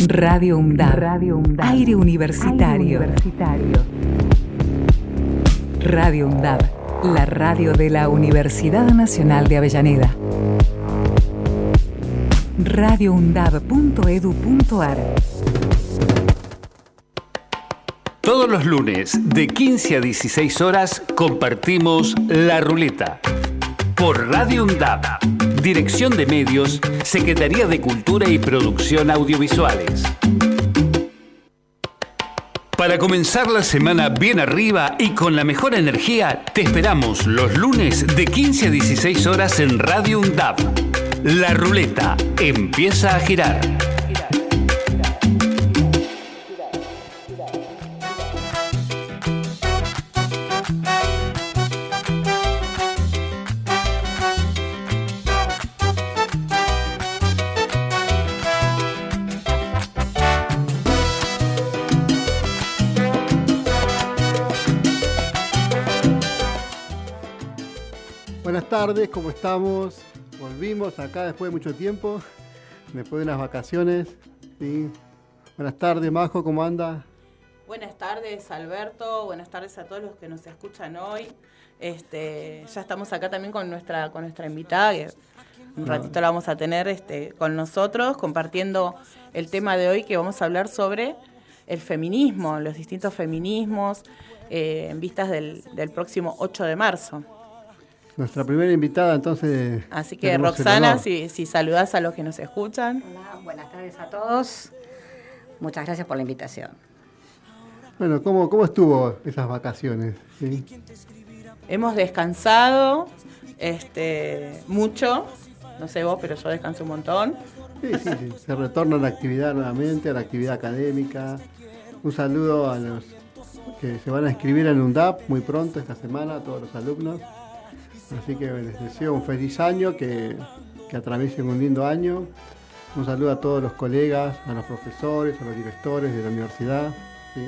Radio UNDAB. Radio. Aire universitario. Radio UNDAB. La radio de la Universidad Nacional de Avellaneda. radioundab.edu.ar Todos los lunes, de 15 a 16 horas, compartimos La Ruleta. Por Radio UNDAB. Dirección de Medios, Secretaría de Cultura y Producción Audiovisuales. Para comenzar la semana bien arriba y con la mejor energía, te esperamos los lunes de 15 a 16 horas en Radio UNDAB. La ruleta empieza a girar. Tardes, ¿cómo estamos? Volvimos acá después de mucho tiempo, después de unas vacaciones. ¿sí? Buenas tardes, Majo, ¿cómo anda? Buenas tardes, Alberto. Buenas tardes a todos los que nos escuchan hoy. Este, ya estamos acá también con nuestra, con nuestra invitada, que un ratito la vamos a tener este, con nosotros, compartiendo el tema de hoy que vamos a hablar sobre el feminismo, los distintos feminismos, eh, en vistas del, del próximo 8 de marzo. Nuestra primera invitada, entonces. Así que, Roxana, si, si saludás a los que nos escuchan. Hola, buenas tardes a todos. Muchas gracias por la invitación. Bueno, ¿cómo, ¿cómo estuvo esas vacaciones? ¿Sí? Hemos descansado este, mucho. No sé vos, pero yo descanso un montón. Sí, sí, sí. Se retorna a la actividad nuevamente, a la actividad académica. Un saludo a los que se van a inscribir en UNDAP muy pronto esta semana, a todos los alumnos. Así que les deseo un feliz año, que, que atraviesen un lindo año. Un saludo a todos los colegas, a los profesores, a los directores de la universidad. ¿sí?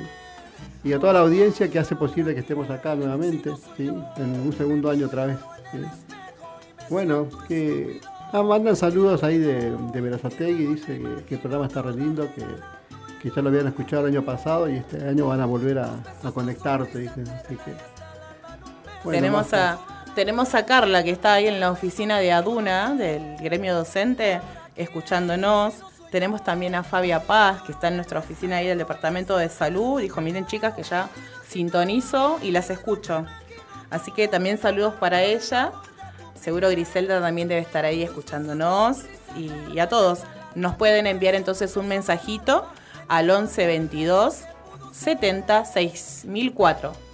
Y a toda la audiencia que hace posible que estemos acá nuevamente, ¿sí? en un segundo año otra vez. ¿sí? Bueno, que ah, mandan saludos ahí de, de Verazategui, dice que, que el programa está re lindo, que, que ya lo habían escuchado el año pasado y este año van a volver a, a conectarse. Así que, bueno, tenemos, a, tenemos a Carla, que está ahí en la oficina de Aduna, del gremio docente, escuchándonos. Tenemos también a Fabia Paz, que está en nuestra oficina ahí del Departamento de Salud. Dijo, miren chicas, que ya sintonizo y las escucho. Así que también saludos para ella. Seguro Griselda también debe estar ahí escuchándonos. Y, a todos. Nos pueden enviar entonces un mensajito al 11 22 70 6004.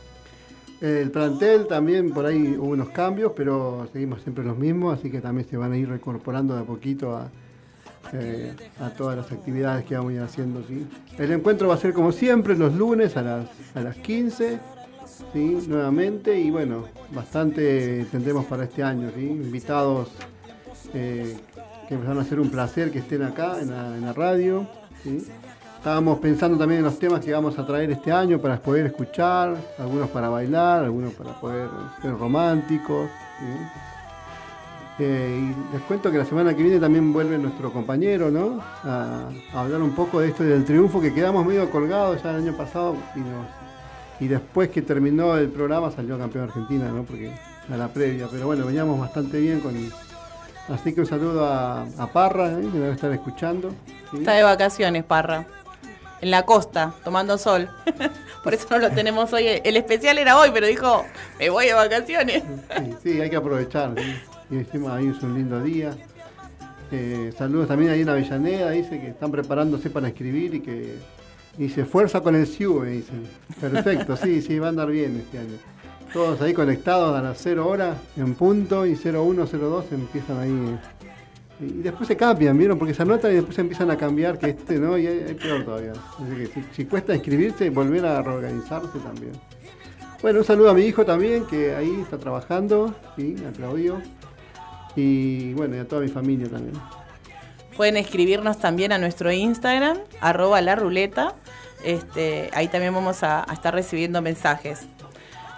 El plantel también por ahí hubo unos cambios, pero seguimos siempre los mismos, así que también se van a ir reincorporando de a poquito a, eh, a todas las actividades que vamos a ir haciendo. ¿sí? El encuentro va a ser como siempre los lunes a las, a las 15, ¿sí? nuevamente, y bueno, bastante tendremos para este año. Invitados eh, que van a ser un placer que estén acá en la, radio. Estábamos pensando también en los temas que vamos a traer este año para poder escuchar, algunos para bailar, algunos para poder ser románticos. Eh, y les cuento que la semana que viene también vuelve nuestro compañero, ¿no? A, hablar un poco de esto del triunfo que quedamos medio colgados ya el año pasado y, después que terminó el programa salió campeón Argentina, ¿no? Porque a la previa, pero bueno, veníamos bastante bien con... Así que un saludo a, a Parra, ¿eh? que debe estar escuchando. Está de vacaciones, Parra. En la costa, tomando sol. Por eso no lo tenemos hoy. El especial era hoy, pero dijo, me voy de vacaciones. Sí, sí, hay que aprovechar. Y encima ahí es un lindo día. Eh, saludos también ahí en Avellaneda, dice que están preparándose para escribir y que dice fuerza con el SIU, me dicen. Perfecto, sí, sí, va a andar bien este año. Todos ahí conectados a las 0 horas en punto y 01, 02 empiezan ahí. Y después se cambian, ¿vieron? Porque se anotan y después empiezan a cambiar, que este no, y hay peor todavía. Así que si, cuesta inscribirse, volver a reorganizarse también. Bueno, un saludo a mi hijo también, que ahí está trabajando, sí, a Claudio. Y bueno, y a toda mi familia también. Pueden escribirnos también a nuestro Instagram, arroba la ruleta. Este, ahí también vamos a, a estar recibiendo mensajes.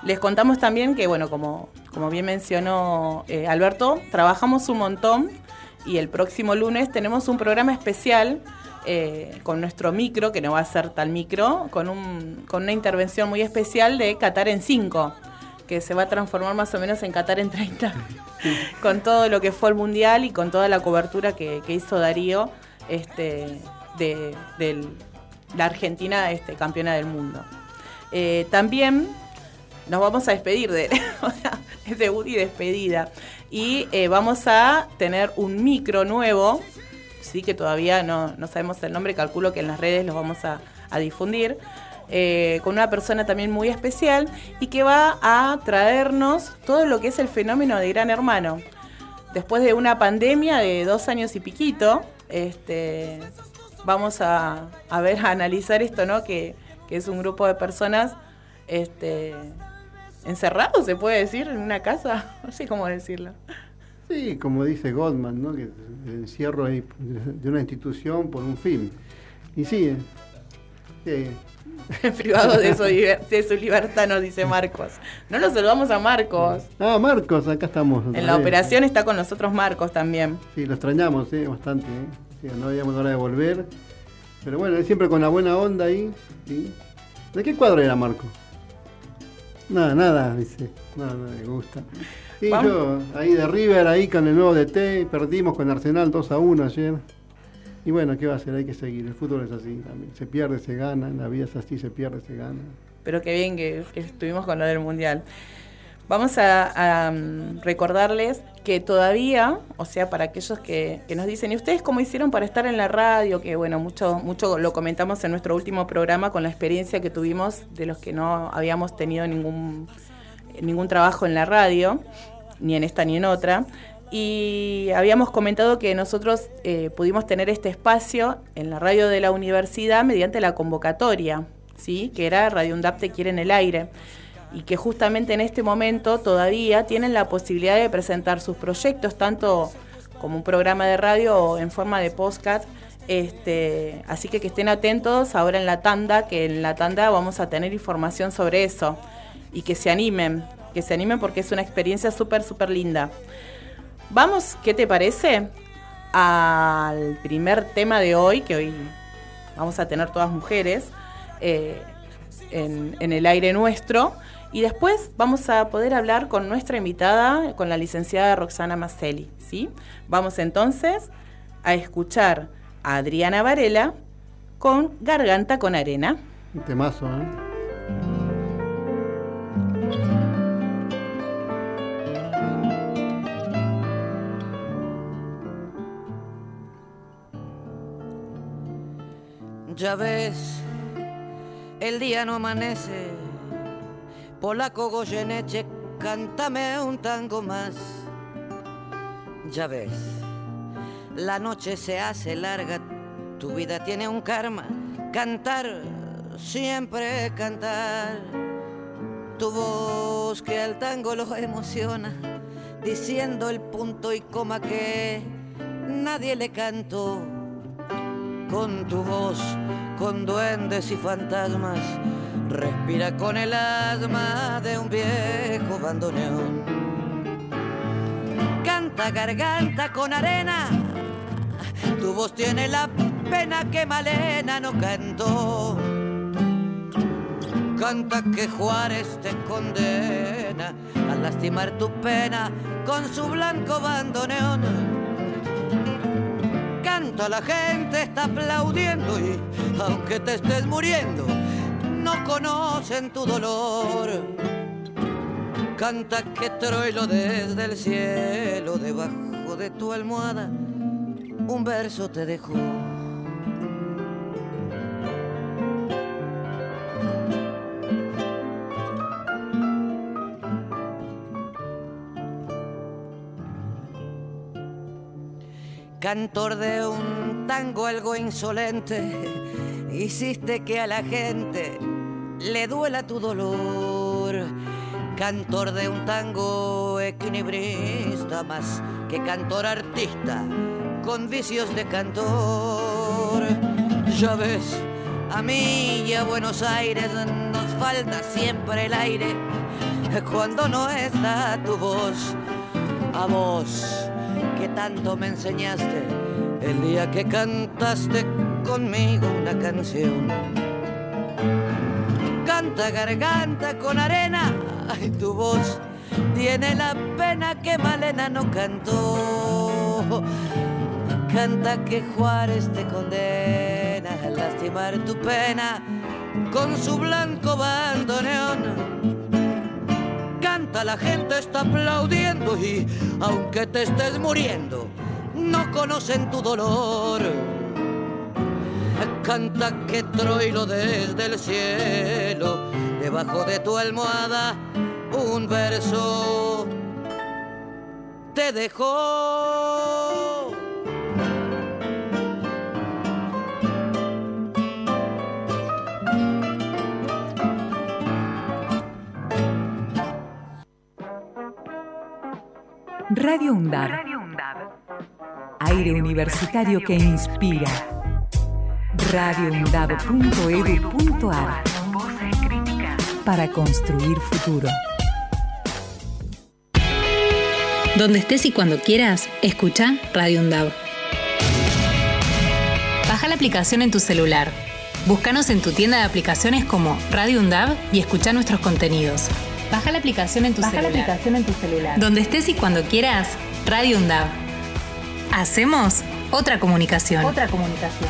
Les contamos también que, bueno, como, como bien mencionó eh, Alberto, trabajamos un montón y el próximo lunes tenemos un programa especial eh, con nuestro micro, que no va a ser tal micro, con, un, con una intervención muy especial de Qatar en 5, que se va a transformar más o menos en Qatar en 30, con todo lo que fue el Mundial y con toda la cobertura que, hizo Darío este, de, la Argentina este, campeona del mundo. Eh, también nos vamos a despedir de él, es debut y despedida. Y eh, vamos a tener un micro nuevo sí que todavía no, sabemos el nombre, calculo que en las redes los vamos a, difundir. Eh, con una persona también muy especial y que va a traernos todo lo que es el fenómeno de Gran Hermano. Después de una pandemia de dos años y piquito, este, vamos a, ver, a analizar esto, ¿no? Que, es un grupo de personas este, encerrados, se puede decir, en una casa, no sé cómo decirlo. Sí, como dice Goldman, ¿no? que el encierro de una institución por un fin. Y sí, eh, privado de su, libertad, nos dice Marcos. No lo saludamos a Marcos. Ah, Marcos, acá estamos. En la operación está con nosotros Marcos también. Sí, lo extrañamos, ¿eh? bastante. ¿eh? no habíamos hora de volver. Pero bueno, siempre con la buena onda ahí. ¿De qué cuadro era Marcos? Nada, nada, dice. Nada, no me gusta. Sí, yo ahí de River, ahí con el nuevo DT, perdimos con Arsenal 2 a 1 ayer. Y bueno, ¿qué va a hacer? Hay que seguir. El fútbol es así también. Se pierde, se gana. La vida es así, se pierde, se gana. Pero qué bien que, estuvimos con lo del Mundial. Vamos a, mm, recordarles que todavía, o sea, para aquellos que, nos dicen, ¿y ustedes cómo hicieron para estar en la radio? Que bueno, mucho, mucho lo comentamos en nuestro último programa con la experiencia que tuvimos de los que no habíamos tenido ningún ningún trabajo en la radio, ni en esta ni en otra. Y habíamos comentado que nosotros eh, pudimos tener este espacio en la radio de la universidad mediante la convocatoria, ¿sí? que era Radio UNDAP Te Quiere en el Aire. Y que justamente en este momento todavía tienen la posibilidad de presentar sus proyectos, tanto como un programa de radio o en forma de podcast. Este, así que que estén atentos ahora en la tanda, que en la tanda vamos a tener información sobre eso y que se animen, que se animen porque es una experiencia súper, súper linda. Vamos, ¿qué te parece? Al primer tema de hoy, que hoy vamos a tener todas mujeres eh, en, en el aire nuestro. Y después vamos a poder hablar con nuestra invitada, con la licenciada Roxana Maselli. ¿sí? Vamos entonces a escuchar a Adriana Varela con Garganta con Arena. Un temazo, ¿eh? Ya ves, el día no amanece. Polaco Goyeneche, cántame un tango más. Ya ves, la noche se hace larga, tu vida tiene un karma. Cantar, siempre cantar. Tu voz que al tango lo emociona, diciendo el punto y coma que nadie le cantó con tu voz, con duendes y fantasmas, respira con el asma de un viejo bandoneón. Canta garganta con arena, tu voz tiene la pena que Malena no cantó. Canta que Juárez te condena a lastimar tu pena con su blanco bandoneón la gente está aplaudiendo y aunque te estés muriendo, no conocen tu dolor. Canta que troilo desde el cielo, debajo de tu almohada, un verso te dejó. cantor de un tango algo insolente, hiciste que a la gente le duela tu dolor. Cantor de un tango equilibrista más que cantor artista con vicios de cantor. Ya ves, a mí y a Buenos Aires nos falta siempre el aire cuando no está tu voz. A vos que tanto me enseñaste el día que cantaste conmigo una canción. Canta garganta con arena, ay tu voz tiene la pena que Malena no cantó. Canta que Juárez te condena a lastimar tu pena con su blanco bandoneón. Canta, la gente está aplaudiendo y aunque te estés muriendo, no conocen tu dolor. Canta que Troilo desde el cielo, debajo de tu almohada, un verso te dejó. Radio UNDAB. Aire universitario que inspira. radioundab.edu.ar Para construir futuro. Donde estés y cuando quieras, escucha Radio UNDAB. Baja la aplicación en tu celular. Búscanos en tu tienda de aplicaciones como Radio UNDAB y escucha nuestros contenidos. Baja la aplicación en tu Baja la aplicación en tu celular. Donde estés y cuando quieras, Radio UNDAB. Hacemos otra comunicación. Otra comunicación.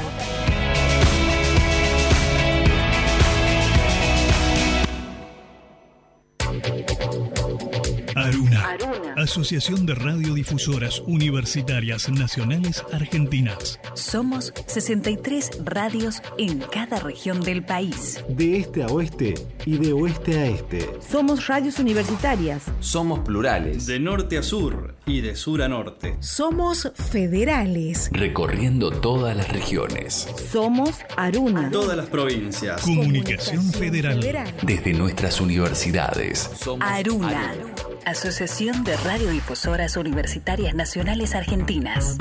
Aruna. Asociación de Radiodifusoras Universitarias Nacionales Argentinas. Somos 63 radios en cada región del país. De este a oeste y de oeste a este. Somos radios universitarias. Somos plurales. De norte a sur y de sur a norte. Somos federales. Recorriendo todas las regiones. Somos Aruna. Todas las provincias. Comunicación Federal. Desde nuestras universidades. Aruna. Asociación de Radiodifusoras Universitarias Nacionales Argentinas.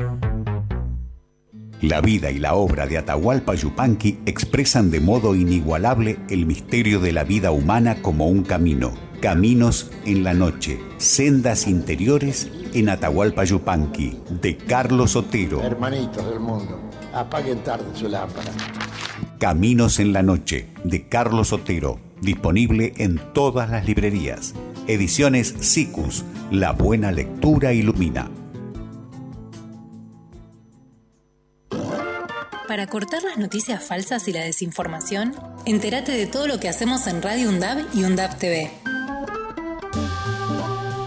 La vida y la obra de Atahualpa Yupanqui expresan de modo inigualable el misterio de la vida humana como un camino. Caminos en la noche, sendas interiores en Atahualpa Yupanqui, de Carlos Otero. Hermanitos del mundo, apaguen tarde su lámpara. Caminos en la noche, de Carlos Otero, disponible en todas las librerías. Ediciones SICUS, la buena lectura ilumina. Para cortar las noticias falsas y la desinformación, entérate de todo lo que hacemos en Radio UNDAB y UNDAB TV.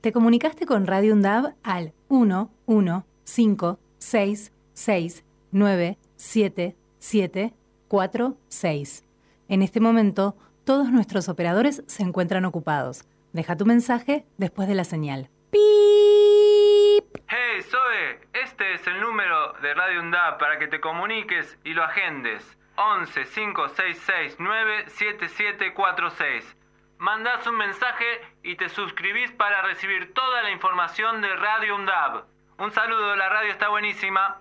Te comunicaste con Radio UNDAB al 1 1 5 6 6 9 7 7 4 6. En este momento, todos nuestros operadores se encuentran ocupados. Deja tu mensaje después de la señal. Hey, Zoe, este es el número de Radio UNDAB para que te comuniques y lo agendes. 11 5669 7746. Mandás un mensaje y te suscribís para recibir toda la información de Radio UNDAB. Un saludo, la radio está buenísima.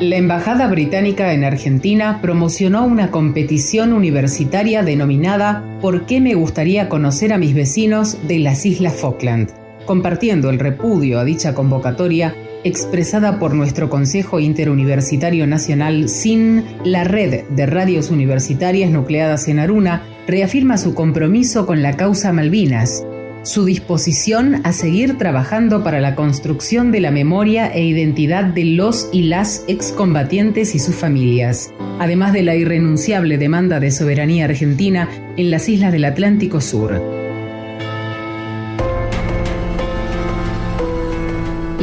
La Embajada Británica en Argentina promocionó una competición universitaria denominada ¿Por qué me gustaría conocer a mis vecinos de las Islas Falkland? Compartiendo el repudio a dicha convocatoria expresada por nuestro Consejo Interuniversitario Nacional SIN, la red de radios universitarias nucleadas en Aruna reafirma su compromiso con la causa Malvinas, su disposición a seguir trabajando para la construcción de la memoria e identidad de los y las excombatientes y sus familias, además de la irrenunciable demanda de soberanía argentina en las islas del Atlántico Sur.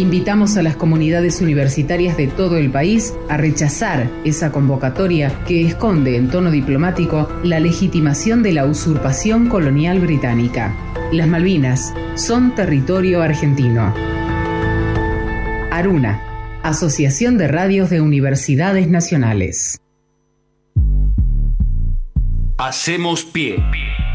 Invitamos a las comunidades universitarias de todo el país a rechazar esa convocatoria que esconde en tono diplomático la legitimación de la usurpación colonial británica. Las Malvinas son territorio argentino. Aruna, Asociación de Radios de Universidades Nacionales. Hacemos pie.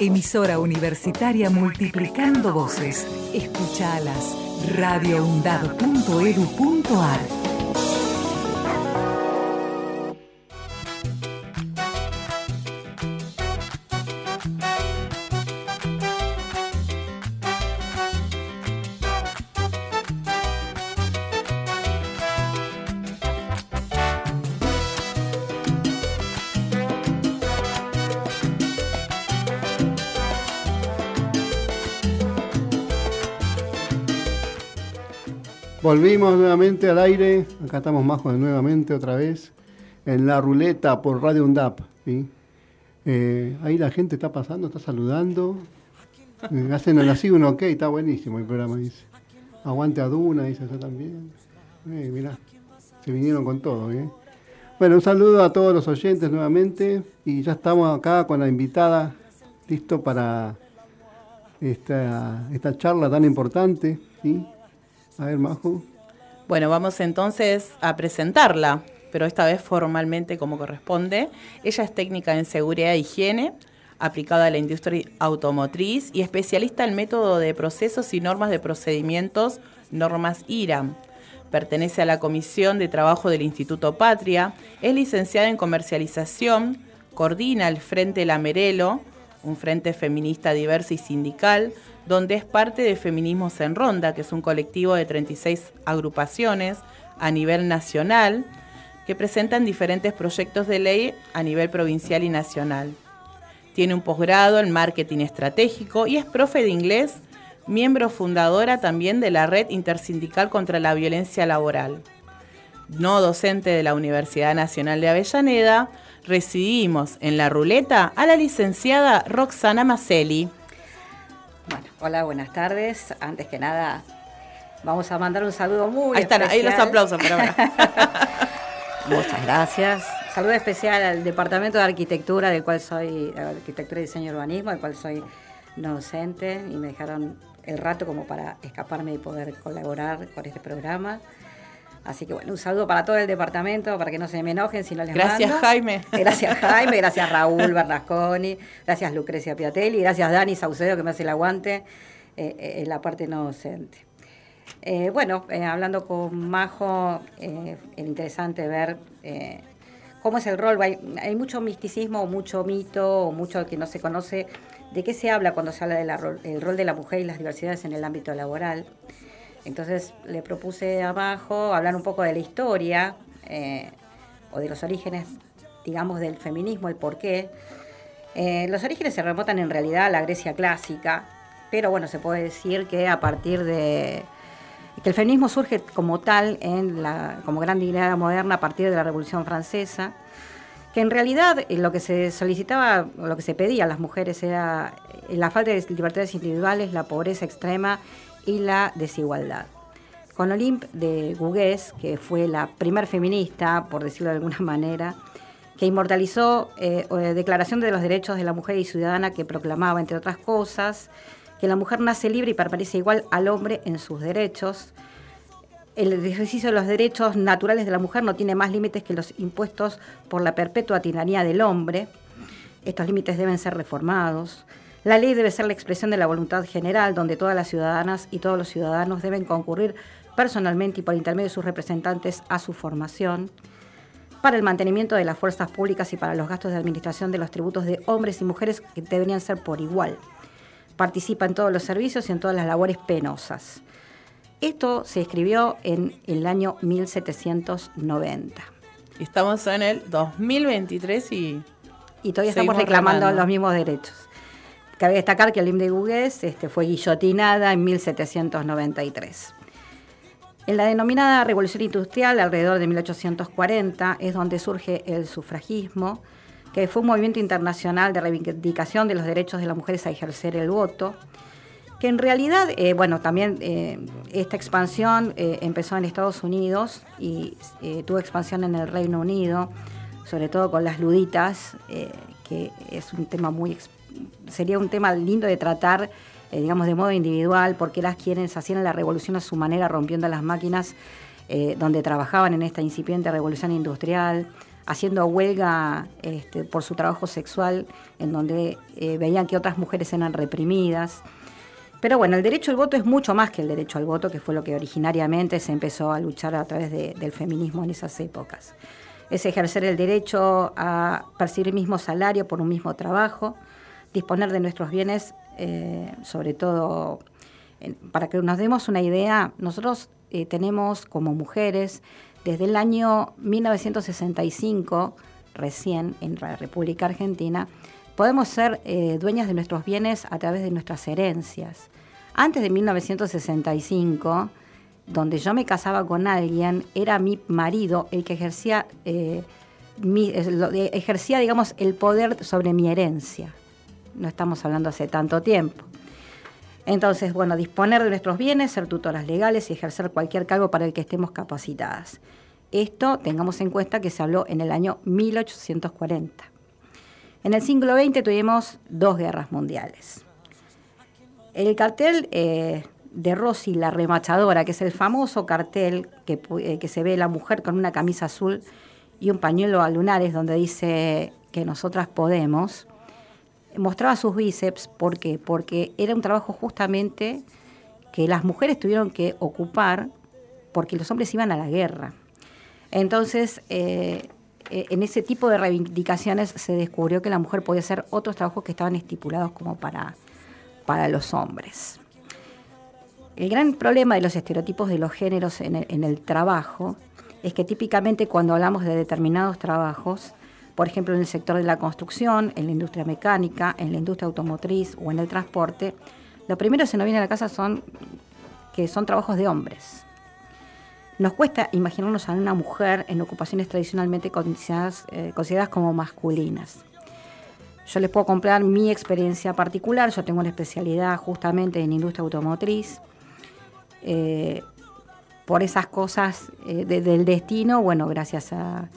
Emisora universitaria multiplicando voces. Escuchalas. radioundab.edu.ar Volvimos nuevamente al aire. Acá estamos Majo nuevamente otra vez en la ruleta por Radio UNDAP. Eh, ahí la gente está pasando, está saludando. Eh, hacen así un ok, está buenísimo el programa, dice. Aguante a Duna, dice yo también. Eh, mirá, se vinieron con todo. ¿eh? Bueno, un saludo a todos los oyentes nuevamente. Y ya estamos acá con la invitada, listo para esta, esta charla tan importante. A ver, Majo. Bueno, vamos entonces a presentarla, pero esta vez formalmente como corresponde. Ella es técnica en seguridad e higiene, aplicada a la industria automotriz y especialista en método de procesos y normas de procedimientos, normas IRAM. Pertenece a la Comisión de Trabajo del Instituto Patria, es licenciada en comercialización, coordina el Frente Lamerelo, un frente feminista diverso y sindical, donde es parte de Feminismos en Ronda, que es un colectivo de 36 agrupaciones a nivel nacional que presentan diferentes proyectos de ley a nivel provincial y nacional. Tiene un posgrado en marketing estratégico y es profe de inglés, miembro fundadora también de la Red Intersindical contra la Violencia Laboral. No docente de la Universidad Nacional de Avellaneda, recibimos en la ruleta a la licenciada Roxana Maselli. Bueno, hola, buenas tardes. Antes que nada, vamos a mandar un saludo muy Ahí están, ahí los especial. aplausos, pero bueno. Muchas gracias. Saludo especial al Departamento de Arquitectura, del cual soy, de Arquitectura y Diseño y Urbanismo, del cual soy docente, y me dejaron el rato como para escaparme y poder colaborar con este programa. Así que bueno, un saludo para todo el departamento, para que no se me enojen si no les Gracias, mando. Jaime. Gracias Jaime, gracias Raúl Bernasconi, gracias Lucrecia Piatelli, gracias Dani Saucedo que me hace el aguante eh, eh, en la parte no docente. Eh, bueno, eh, hablando con Majo, eh, es interesante ver eh, cómo es el rol. Hay, hay mucho misticismo, mucho mito, mucho que no se conoce. ¿De qué se habla cuando se habla del rol de la mujer y las diversidades en el ámbito laboral? Entonces le propuse a Majo hablar un poco de la historia eh, o de los orígenes, digamos, del feminismo, el porqué. Eh, los orígenes se remontan en realidad a la Grecia clásica, pero bueno, se puede decir que a partir de que el feminismo surge como tal en la, como gran dignidad moderna a partir de la Revolución Francesa, que en realidad lo que se solicitaba, lo que se pedía a las mujeres era la falta de libertades individuales, la pobreza extrema y la desigualdad. Con Olympe de Gouges, que fue la primer feminista, por decirlo de alguna manera, que inmortalizó eh, eh, Declaración de los Derechos de la Mujer y Ciudadana, que proclamaba, entre otras cosas, que la mujer nace libre y permanece igual al hombre en sus derechos. El ejercicio de los derechos naturales de la mujer no tiene más límites que los impuestos por la perpetua tiranía del hombre. Estos límites deben ser reformados. La ley debe ser la expresión de la voluntad general, donde todas las ciudadanas y todos los ciudadanos deben concurrir personalmente y por intermedio de sus representantes a su formación. para el mantenimiento de las fuerzas públicas y para los gastos de administración de los tributos de hombres y mujeres que deberían ser por igual. Participa en todos los servicios y en todas las labores penosas. Esto se escribió en el año 1790. Estamos en el 2023 y... Y todavía estamos reclamando los mismos derechos. Cabe destacar que Lim de Gugués este, fue guillotinada en 1793. En la denominada Revolución Industrial, alrededor de 1840, es donde surge el sufragismo, que fue un movimiento internacional de reivindicación de los derechos de las mujeres a ejercer el voto, que en realidad, eh, bueno, también eh, esta expansión eh, empezó en Estados Unidos y tuvo expansión en el Reino Unido, sobre todo con las luditas, que es un tema muy, sería un tema lindo de tratar eh, digamos, de modo individual, porque las quienes hacían la revolución a su manera, rompiendo las máquinas eh, donde trabajaban en esta incipiente revolución industrial, haciendo huelga este, por su trabajo sexual, en donde eh, veían que otras mujeres eran reprimidas. Pero bueno, el derecho al voto es mucho más que el derecho al voto, que fue lo que originariamente se empezó a luchar a través del feminismo en esas épocas. Es ejercer el derecho a percibir el mismo salario por un mismo trabajo, disponer de nuestros bienes eh, sobre todo para que nos demos una idea, nosotros eh, tenemos como mujeres desde el año 1965, recién en la República Argentina, podemos ser eh, dueñas de nuestros bienes a través de nuestras herencias. Antes de 1965, donde yo me casaba con alguien, era mi marido el que ejercía, ejercía digamos, el poder sobre mi herencia no estamos hablando hace tanto tiempo. Entonces, bueno, disponer de nuestros bienes, ser tutoras legales y ejercer cualquier cargo para el que estemos capacitadas. Esto tengamos en cuenta que se habló en el año 1840. En el siglo XX tuvimos dos guerras mundiales. El cartel eh, de Rossi, la remachadora, que es el famoso cartel que, eh, que se ve la mujer con una camisa azul y un pañuelo a lunares donde dice que nosotras podemos, mostraba sus bíceps, ¿por qué? Porque era un trabajo justamente que las mujeres tuvieron que ocupar porque los hombres iban a la guerra. Entonces, eh, eh, en ese tipo de reivindicaciones se descubrió que la mujer podía hacer otros trabajos que estaban estipulados como para, para los hombres. El gran problema de los estereotipos de los géneros en en el trabajo es que típicamente cuando hablamos de determinados trabajos, por ejemplo, en el sector de la construcción, en la industria mecánica, en la industria automotriz o en el transporte, lo primero que se nos viene a la casa son que son trabajos de hombres. Nos cuesta imaginarnos a una mujer en ocupaciones tradicionalmente consideradas, eh, como masculinas. Yo les puedo comprar mi experiencia particular, yo tengo una especialidad justamente en industria automotriz. Eh, por esas cosas eh, del destino, bueno, gracias a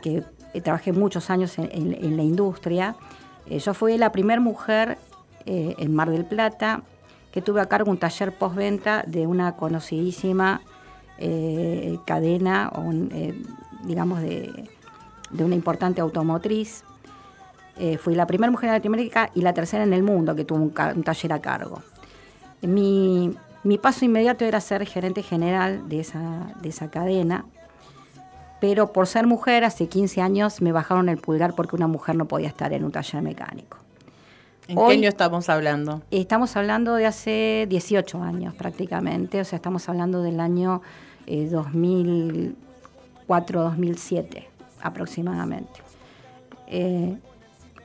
que eh, trabajé muchos años en, la industria. Eh, yo fui la primera mujer eh, en Mar del Plata que tuve a cargo un taller postventa de una conocidísima cadena, digamos, de, una importante automotriz. fui la primera mujer en Latinoamérica y la tercera en el mundo que tuvo un, taller a cargo. Mi, paso inmediato era ser gerente general de esa cadena pero por ser mujer hace 15 años me bajaron el pulgar porque una mujer no podía estar en un taller mecánico. ¿En qué año estamos hablando? Estamos hablando de hace 18 años prácticamente, o sea, estamos hablando del año 2004-2007 eh, aproximadamente. Eh,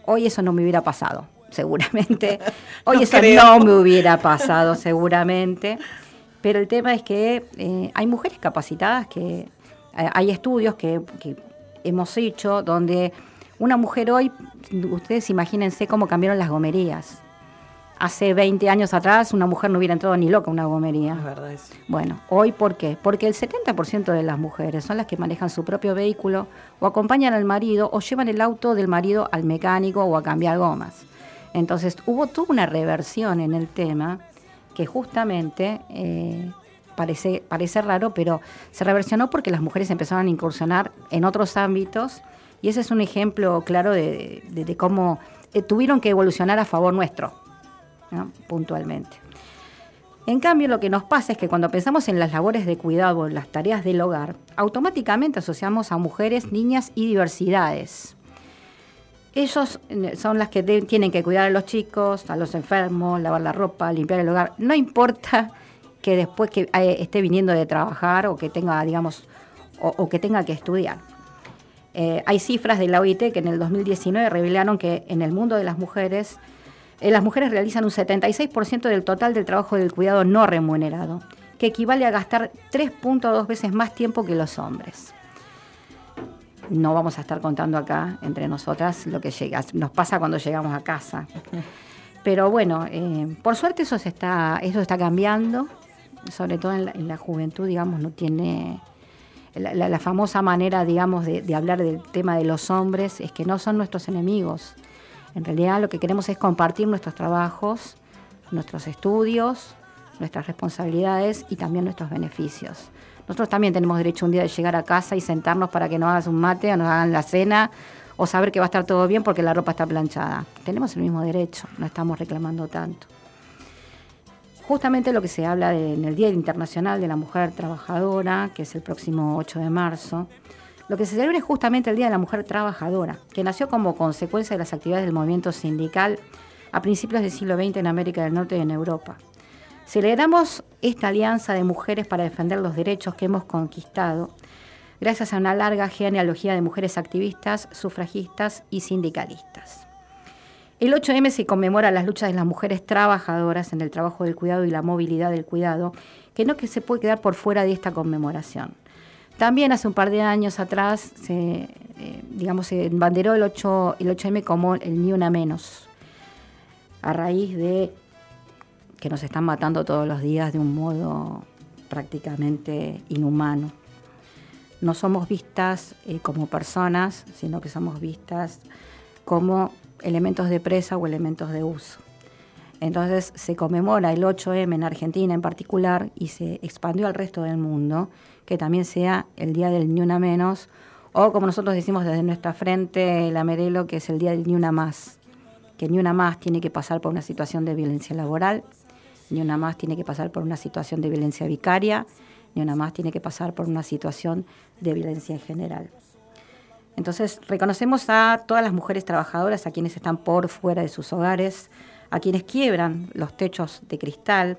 hoy eso no me hubiera pasado, seguramente. Hoy eso no me hubiera pasado, seguramente. Pero el tema es que eh, hay mujeres capacitadas que hay estudios que, hemos hecho donde una mujer hoy, ustedes imagínense cómo cambiaron las gomerías. Hace 20 años atrás una mujer no hubiera entrado ni loca a una gomería. Es verdad eso. Bueno, hoy ¿por qué? Porque el 70% de las mujeres son las que manejan su propio vehículo o acompañan al marido o llevan el auto del marido al mecánico o a cambiar gomas. Entonces hubo toda una reversión en el tema que justamente eh, parece, parece raro, pero se reversionó porque las mujeres empezaron a incursionar en otros ámbitos y ese es un ejemplo claro de, cómo eh, tuvieron que evolucionar a favor nuestro, puntualmente. En cambio, lo que nos pasa es que cuando pensamos en las labores de cuidado, en las tareas del hogar, automáticamente asociamos a mujeres, niñas y diversidades. Ellos son las que de- tienen que cuidar a los chicos, a los enfermos, lavar la ropa, limpiar el hogar. No importa que después que eh, esté viniendo de trabajar o que tenga, digamos, o, o que tenga que estudiar. Eh, hay cifras de la OIT que en el 2019 revelaron que en el mundo de las mujeres, eh, las mujeres realizan un 76% del total del trabajo del cuidado no remunerado, que equivale a gastar 3.2 veces más tiempo que los hombres. No vamos a estar contando acá entre nosotras lo que llega, nos pasa cuando llegamos a casa. Pero bueno, eh, por suerte eso se está, eso está cambiando, sobre todo en la, en la juventud, digamos, no tiene la, famosa manera, digamos, de, de hablar del tema de los hombres es que no son nuestros enemigos. En realidad lo que queremos es compartir nuestros trabajos, nuestros estudios, nuestras responsabilidades y también nuestros beneficios. Nosotros también tenemos derecho un día de llegar a casa y sentarnos para que nos hagas un mate o nos hagan la cena o saber que va a estar todo bien porque la ropa está planchada. Tenemos el mismo derecho, no estamos reclamando tanto. Justamente lo que se habla de- en el Día Internacional de la Mujer Trabajadora, que es el próximo 8 de marzo, lo que se celebra es justamente el Día de la Mujer Trabajadora, que nació como consecuencia de las actividades del movimiento sindical a principios del siglo XX en América del Norte y en Europa. Celebramos esta alianza de mujeres para defender los derechos que hemos conquistado gracias a una larga genealogía de mujeres activistas, sufragistas y sindicalistas. El 8M se conmemora las luchas de las mujeres trabajadoras en el trabajo del cuidado y la movilidad del cuidado, que no que se puede quedar por fuera de esta conmemoración. También hace un par de años atrás se, eh, digamos, se banderó el, 8, el 8M como el Ni Una Menos, a raíz de que nos están matando todos los días de un modo prácticamente inhumano. No somos vistas eh, como personas, sino que somos vistas como elementos de presa o elementos de uso. Entonces se conmemora el 8M en Argentina en particular y se expandió al resto del mundo, que también sea el Día del Ni Una Menos, o como nosotros decimos desde nuestra frente, la Merelo, que es el Día del Ni Una Más, que ni una más tiene que pasar por una situación de violencia laboral, ni una más tiene que pasar por una situación de violencia vicaria, ni una más tiene que pasar por una situación de violencia en general. Entonces, reconocemos a todas las mujeres trabajadoras, a quienes están por fuera de sus hogares, a quienes quiebran los techos de cristal,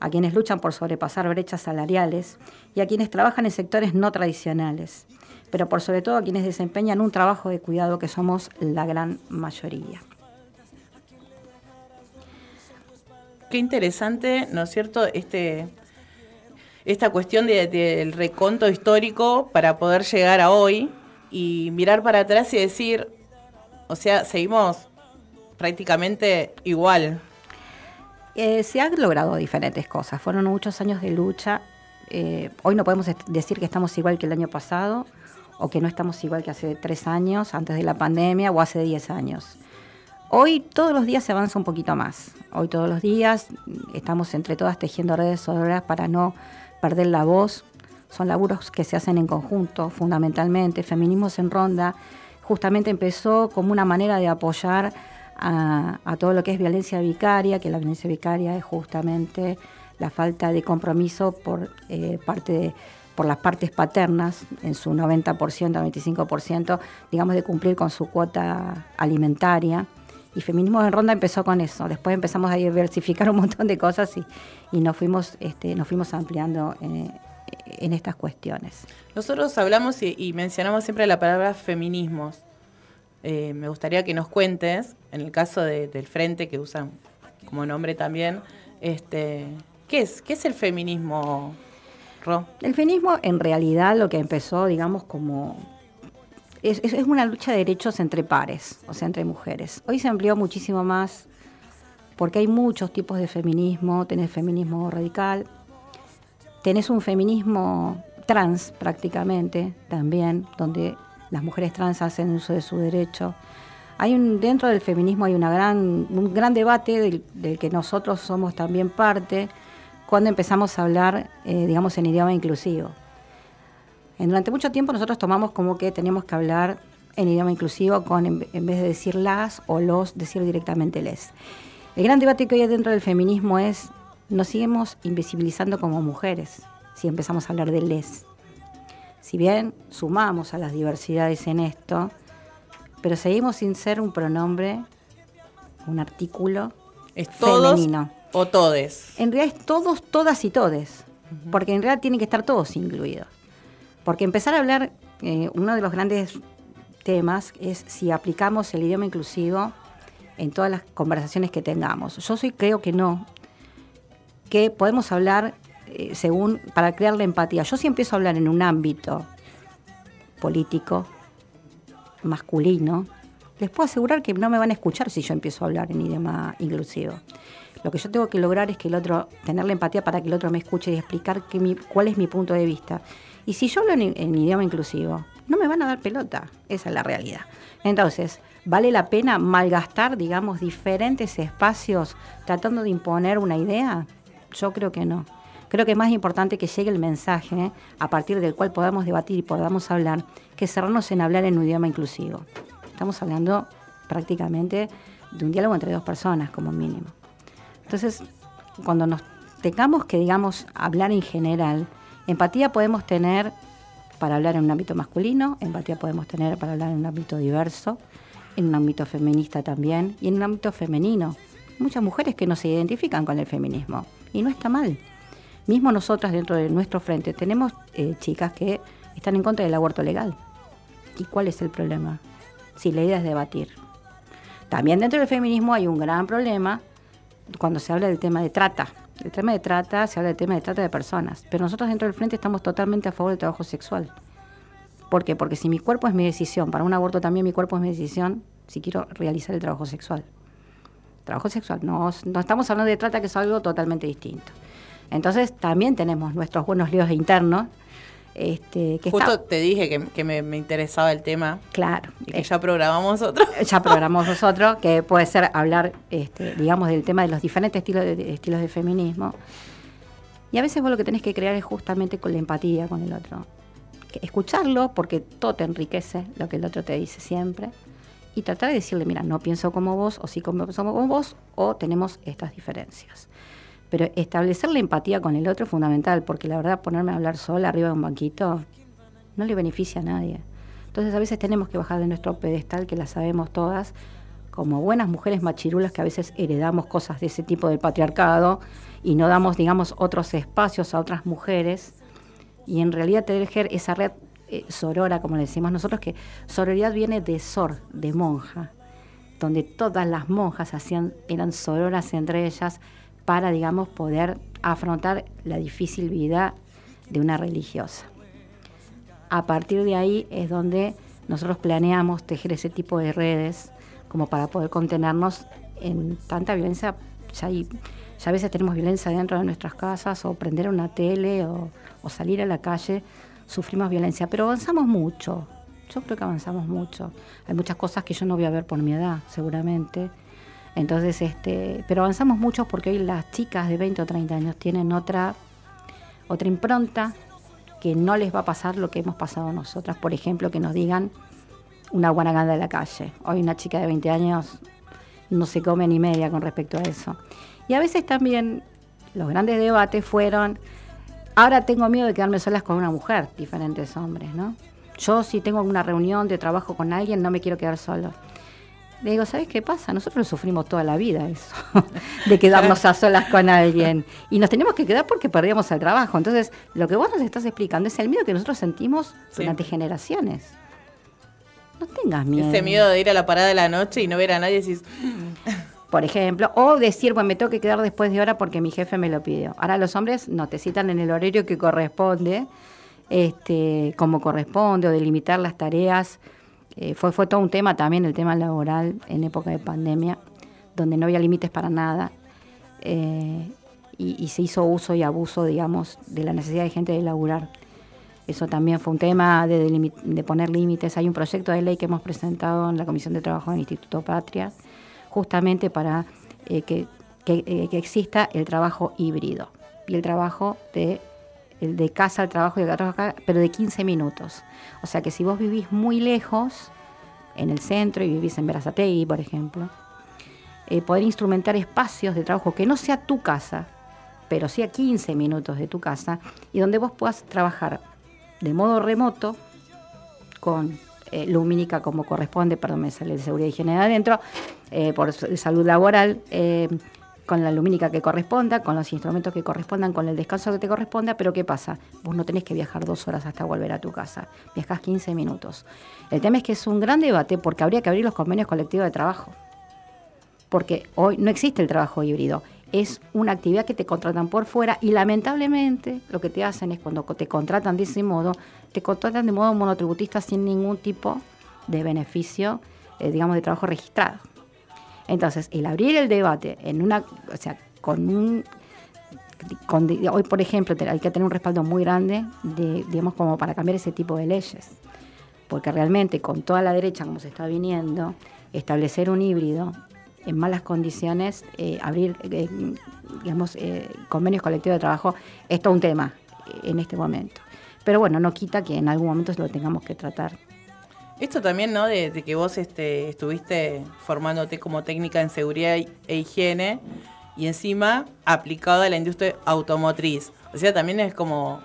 a quienes luchan por sobrepasar brechas salariales y a quienes trabajan en sectores no tradicionales, pero por sobre todo a quienes desempeñan un trabajo de cuidado que somos la gran mayoría. Qué interesante, ¿no es cierto? Este, esta cuestión de- del reconto histórico para poder llegar a hoy y mirar para atrás y decir, o sea, seguimos prácticamente igual. Eh, se han logrado diferentes cosas, fueron muchos años de lucha. Eh, hoy no podemos decir que estamos igual que el año pasado o que no estamos igual que hace tres años, antes de la pandemia o hace diez años. Hoy todos los días se avanza un poquito más. Hoy todos los días estamos entre todas tejiendo redes sonoras para no perder la voz. Son laburos que se hacen en conjunto, fundamentalmente. Feminismos en Ronda justamente empezó como una manera de apoyar a, todo lo que es violencia vicaria, que la violencia vicaria es justamente la falta de compromiso por eh, parte de- por las partes paternas, en su 90%, 95%, digamos, de cumplir con su cuota alimentaria. Y Feminismo en Ronda empezó con eso. Después empezamos a diversificar un montón de cosas y, y nos, fuimos, este, nos fuimos ampliando eh, en estas cuestiones. Nosotros hablamos y, y mencionamos siempre la palabra feminismos. Eh, me gustaría que nos cuentes, en el caso de- del frente que usan como nombre también, este, ¿qué es? ¿Qué es el feminismo, Ro? El feminismo en realidad lo que empezó, digamos, como... Es, es- es una lucha de derechos entre pares, o sea, entre mujeres. Hoy se amplió muchísimo más porque hay muchos tipos de feminismo. Tenés feminismo radical, tenés un feminismo trans prácticamente también, donde las mujeres trans hacen uso de su derecho. Hay un, dentro del feminismo hay un gran debate del, que nosotros somos también parte cuando empezamos a hablar, eh, digamos, en idioma inclusivo. En- durante mucho tiempo nosotros tomamos como que teníamos que hablar en idioma inclusivo con, en, en vez de decir las o los, decir directamente les. El gran debate que hay dentro del feminismo es nos seguimos invisibilizando como mujeres si empezamos a hablar de les. Si bien sumamos a las diversidades en esto, pero seguimos sin ser un pronombre, un artículo Es todos femenino. o todes. En realidad es todos, todas y todes, porque en realidad tienen que estar todos incluidos. Porque empezar a hablar, eh, uno de los grandes temas es si aplicamos el idioma inclusivo en todas las conversaciones que tengamos. Yo soy, creo que no, que podemos hablar eh, según, para crear la empatía. Yo si empiezo a hablar en un ámbito político, masculino, les puedo asegurar que no me van a escuchar si yo empiezo a hablar en idioma inclusivo. Lo que yo tengo que lograr es que el otro, tener la empatía para que el otro me escuche y explicar que mi- cuál es mi punto de vista. Y si yo hablo en, en idioma inclusivo, no me van a dar pelota. Esa es la realidad. Entonces, ¿vale la pena malgastar, digamos, diferentes espacios tratando de imponer una idea? Yo creo que no. Creo que es más importante que llegue el mensaje a partir del cual podamos debatir y podamos hablar, que cerrarnos en hablar en un idioma inclusivo. Estamos hablando prácticamente de un diálogo entre dos personas, como mínimo. Entonces, cuando nos tengamos que, digamos, hablar en general, empatía podemos tener para hablar en un ámbito masculino, empatía podemos tener para hablar en un ámbito diverso, en un ámbito feminista también y en un ámbito femenino. Muchas mujeres que no se identifican con el feminismo y no está mal. Mismo nosotras dentro de nuestro frente tenemos eh, chicas que están en contra del aborto legal. ¿Y cuál es el problema? Si la idea es debatir. También dentro del feminismo hay un gran problema cuando se habla del tema de trata. El tema de trata, se habla del tema de trata de personas. Pero nosotros dentro del frente estamos totalmente a favor del trabajo sexual. ¿Por qué? Porque si mi cuerpo es mi decisión, para un aborto también mi cuerpo es mi decisión, si quiero realizar el trabajo sexual. Trabajo sexual, no, no estamos hablando de trata, que es algo totalmente distinto. Entonces también tenemos nuestros buenos líos internos. Este, que Justo está- te dije que, que me, me interesaba el tema. Claro. Y que ya programamos otro. ya programamos nosotros, que puede ser hablar, este, digamos, del tema de los diferentes estilos de, de- estilos de feminismo. Y a veces vos lo que tenés que crear es justamente con la empatía con el otro. Escucharlo, porque todo te enriquece lo que el otro te dice siempre. Y tratar de decirle, mira, no pienso como vos, o sí como pienso como vos, o tenemos estas diferencias. Pero establecer la empatía con el otro es fundamental, porque la verdad ponerme a hablar sola arriba de un banquito no le beneficia a nadie. Entonces a veces tenemos que bajar de nuestro pedestal, que la sabemos todas, como buenas mujeres machirulas que a veces heredamos cosas de ese tipo del patriarcado y no damos, digamos, otros espacios a otras mujeres. Y en realidad tejer esa red eh, sorora, como le decimos nosotros, que sororidad viene de sor, de monja, donde todas las monjas hacían, eran sororas entre ellas para, digamos, poder afrontar la difícil vida de una religiosa. A partir de ahí es donde nosotros planeamos tejer ese tipo de redes como para poder contenernos en tanta violencia. Ya, hay- ya a veces tenemos violencia dentro de nuestras casas o prender una tele o, o salir a la calle, sufrimos violencia, pero avanzamos mucho. Yo creo que avanzamos mucho. Hay muchas cosas que yo no voy a ver por mi edad, seguramente. Entonces, este, pero avanzamos mucho porque hoy las chicas de 20 o 30 años tienen otra, otra impronta que no les va a pasar lo que hemos pasado nosotras. Por ejemplo, que nos digan una guanaganda de la calle. Hoy una chica de 20 años no se come ni media con respecto a eso. Y a veces también los grandes debates fueron, ahora tengo miedo de quedarme solas con una mujer, diferentes hombres, ¿no? Yo si tengo una reunión de trabajo con alguien no me quiero quedar solo. Le digo, ¿sabes qué pasa? Nosotros lo sufrimos toda la vida eso, de quedarnos a solas con alguien. Y nos tenemos que quedar porque perdíamos el trabajo. Entonces, lo que vos nos estás explicando es el miedo que nosotros sentimos durante generaciones. No tengas miedo. Ese miedo de ir a la parada de la noche y no ver a nadie y decís, por ejemplo, o decir, bueno, me tengo que quedar después de hora porque mi jefe me lo pidió. Ahora los hombres no te citan en el horario que corresponde, este, como corresponde, o delimitar las tareas. Eh, fue, fue todo un tema también, el tema laboral en época de pandemia, donde no había límites para nada. eh, y, se hizo uso y abuso, digamos, de la necesidad de gente de laburar. Eso también fue un tema de, delimi- de poner límites. Hay un proyecto de ley que hemos presentado en la Comisión de Trabajo del Instituto Patria, justamente para eh, que, eh, que exista el trabajo híbrido y el trabajo de, el de casa al trabajo y de trabajo acá, pero de 15 minutos. O sea que si vos vivís muy lejos, en el centro y vivís en Berazategui, por ejemplo, eh, poder instrumentar espacios de trabajo que no sea tu casa, pero sí a 15 minutos de tu casa, y donde vos puedas trabajar de modo remoto con eh, lumínica como corresponde, perdón, me sale de seguridad y higiene de adentro, eh, por salud laboral, eh, con la lumínica que corresponda, con los instrumentos que correspondan, con el descanso que te corresponda, pero ¿qué pasa? Vos no tenés que viajar dos horas hasta volver a tu casa, viajás 15 minutos. El tema es que es un gran debate porque habría que abrir los convenios colectivos de trabajo, porque hoy no existe el trabajo híbrido. Es una actividad que te contratan por fuera y lamentablemente lo que te hacen es cuando te contratan de ese modo, te contratan de modo monotributista sin ningún tipo de beneficio, eh, digamos, de trabajo registrado. Entonces, el abrir el debate en una, o sea, con un, con- hoy por ejemplo hay que tener un respaldo muy grande, de, digamos, como para cambiar ese tipo de leyes, porque realmente con toda la derecha como se está viniendo, establecer un híbrido en malas condiciones, eh, abrir, eh, digamos, eh, convenios colectivos de trabajo, es todo un tema en este momento. Pero bueno, no quita que en algún momento lo tengamos que tratar. Esto también, ¿no? De, de que vos este, estuviste formándote como técnica en seguridad e higiene y encima aplicado a la industria automotriz. O sea, también es como...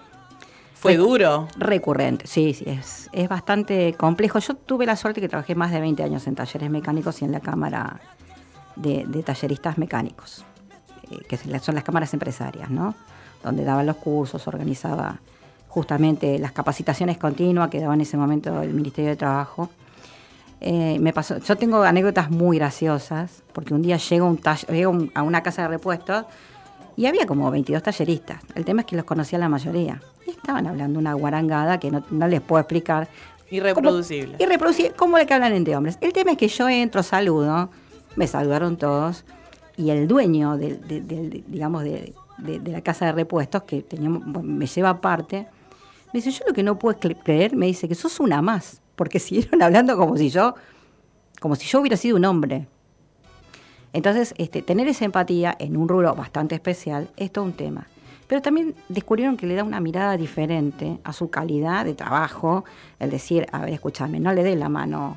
Fue duro. Recurrente, sí, sí, es, es bastante complejo. Yo tuve la suerte que trabajé más de 20 años en talleres mecánicos y en la Cámara de, de Talleristas Mecánicos, eh, que son las- cámaras empresarias, ¿no? Donde daban los cursos, organizaba justamente las capacitaciones continuas que daba en ese momento el Ministerio de Trabajo. Eh, me pasó, yo tengo anécdotas muy graciosas, porque un día llego, a un llego a una casa de repuestos y había como 22 talleristas. El tema es que los conocía la mayoría. Y estaban hablando una guarangada que no, no les puedo explicar. Irreproducible. Y reproducir, ¿cómo le que hablan entre hombres? El tema es que yo entro, saludo, me saludaron todos, y el dueño, del- digamos, de, de- de la casa de repuestos, que teníamos, me lleva aparte, me dice, yo lo que no puedo cre- creer, me dice que sos una más, porque siguieron hablando como si yo, como si yo hubiera sido un hombre. Entonces, este, tener esa empatía en un rubro bastante especial es todo un tema. Pero también descubrieron que le da una mirada diferente a su calidad de trabajo, el decir, a ver, escúchame, no le des la mano.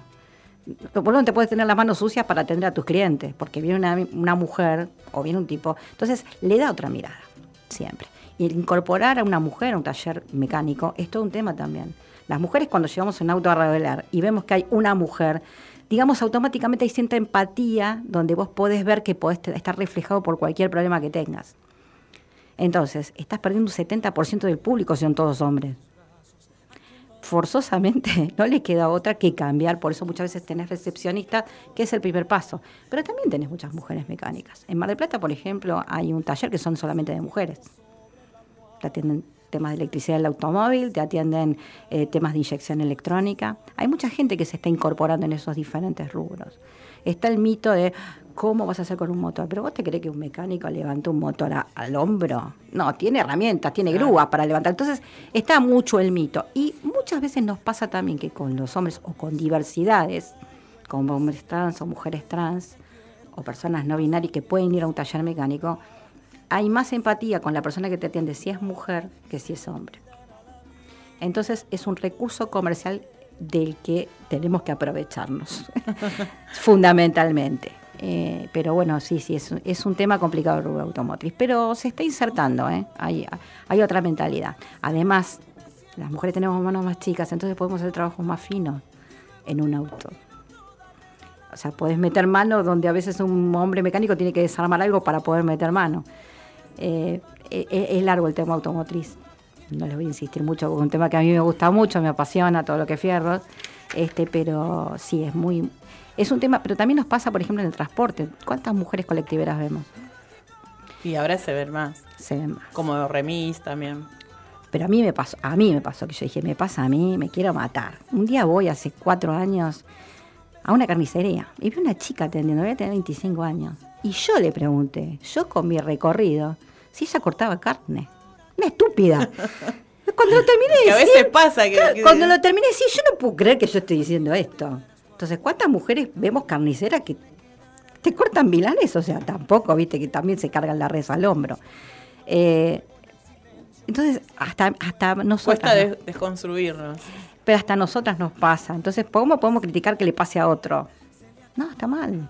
Lo menos te puedes tener las manos sucias para atender a tus clientes, porque viene una, una mujer o viene un tipo. Entonces, le da otra mirada, siempre. Y incorporar a una mujer a un taller mecánico es todo un tema también. Las mujeres cuando llevamos un auto a revelar y vemos que hay una mujer, digamos automáticamente hay cierta empatía donde vos podés ver que podés estar reflejado por cualquier problema que tengas. Entonces, estás perdiendo un 70% del público si son todos hombres. Forzosamente no le queda otra que cambiar, por eso muchas veces tenés recepcionistas, que es el primer paso. Pero también tenés muchas mujeres mecánicas. En Mar del Plata, por ejemplo, hay un taller que son solamente de mujeres te atienden temas de electricidad del automóvil, te atienden eh, temas de inyección electrónica. Hay mucha gente que se está incorporando en esos diferentes rubros. Está el mito de cómo vas a hacer con un motor, pero vos te crees que un mecánico levanta un motor a- al hombro. No, tiene herramientas, tiene grúas para levantar. Entonces está mucho el mito. Y muchas veces nos pasa también que con los hombres o con diversidades, como hombres trans o mujeres trans, o personas no binarias que pueden ir a un taller mecánico, hay más empatía con la persona que te atiende si es mujer que si es hombre. Entonces es un recurso comercial del que tenemos que aprovecharnos, fundamentalmente. Eh, pero bueno, sí, sí, es, un- es un tema complicado el automotriz, pero se está insertando, ¿eh? hay, hay otra mentalidad. Además, las mujeres tenemos manos más chicas, entonces podemos hacer trabajos más finos en un auto. O sea, puedes meter mano donde a veces un hombre mecánico tiene que desarmar algo para poder meter mano. Eh, e- e- es largo el tema automotriz. No les voy a insistir mucho porque es un tema que a mí me gusta mucho, me apasiona todo lo que es fierros. Este, pero sí, es muy. Es un tema, pero también nos pasa, por ejemplo, en el transporte. ¿Cuántas mujeres colectiveras vemos? Y ahora se ven más. Se ven más. Como remis también. Pero a mí me pasó, a mí me pasó que yo dije, me pasa a mí, me quiero matar. Un día voy hace cuatro años a una carnicería y vi una chica atendiendo, voy a tener 25 años. Y yo le pregunté, yo con mi recorrido, si ella cortaba carne. Una estúpida. Cuando lo terminé de Que a decir- veces pasa que- Claro, que- Cuando lo terminé de decir, yo no puedo creer que yo estoy diciendo esto. Entonces, ¿cuántas mujeres vemos carniceras que te cortan milanes? O sea, tampoco, viste, que también se cargan la res al hombro. Eh, entonces, hasta, hasta nosotras. Cuesta des- desconstruirnos. Pero hasta nosotras nos pasa. Entonces, ¿cómo podemos criticar que le pase a otro? No, está mal.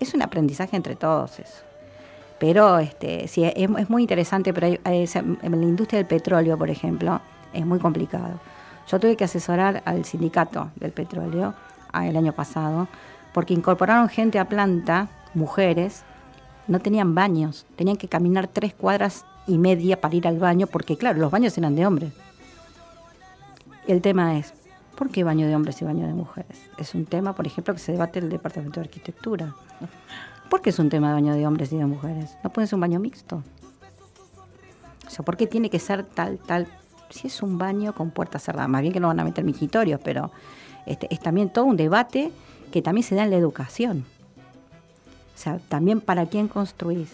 Es un aprendizaje entre todos eso. Pero este, sí, es, muy interesante, pero hay- en la industria del petróleo, por ejemplo, es muy complicado. Yo tuve que asesorar al sindicato del petróleo ah, el año pasado, porque incorporaron gente a planta, mujeres, no tenían baños, tenían que caminar tres cuadras y media para ir al baño, porque claro, los baños eran de hombres. El tema es, ¿por qué baño de hombres y baño de mujeres? Es un tema, por ejemplo, que se debate en el Departamento de Arquitectura. ¿Por qué es un tema de baño de hombres y de mujeres? ¿No puede ser un baño mixto? O sea, ¿por qué tiene que ser tal, tal? Si es un baño con puertas cerradas, más bien que no van a meter mijitorios, pero este, es también todo un debate que también se da en la educación. O sea, también para quién construís,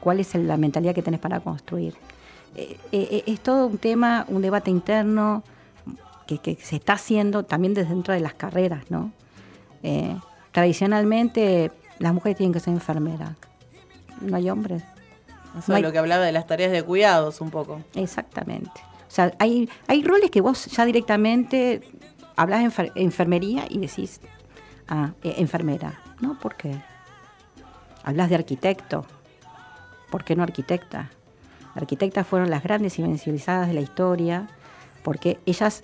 cuál es la mentalidad que tenés para construir. Eh, eh, es todo un tema, un debate interno que, que se está haciendo también desde dentro de las carreras, ¿no? Eh, tradicionalmente las mujeres tienen que ser enfermeras, no hay hombres. Eso No hay- es lo que hablaba de las tareas de cuidados un poco. Exactamente. O sea, hay, hay roles que vos ya directamente hablas de enfer- enfermería y decís, ah, eh, enfermera. No, ¿por qué? Hablas de arquitecto. ¿Por qué no arquitecta? Arquitectas fueron las grandes invencibilizadas de la historia porque ellas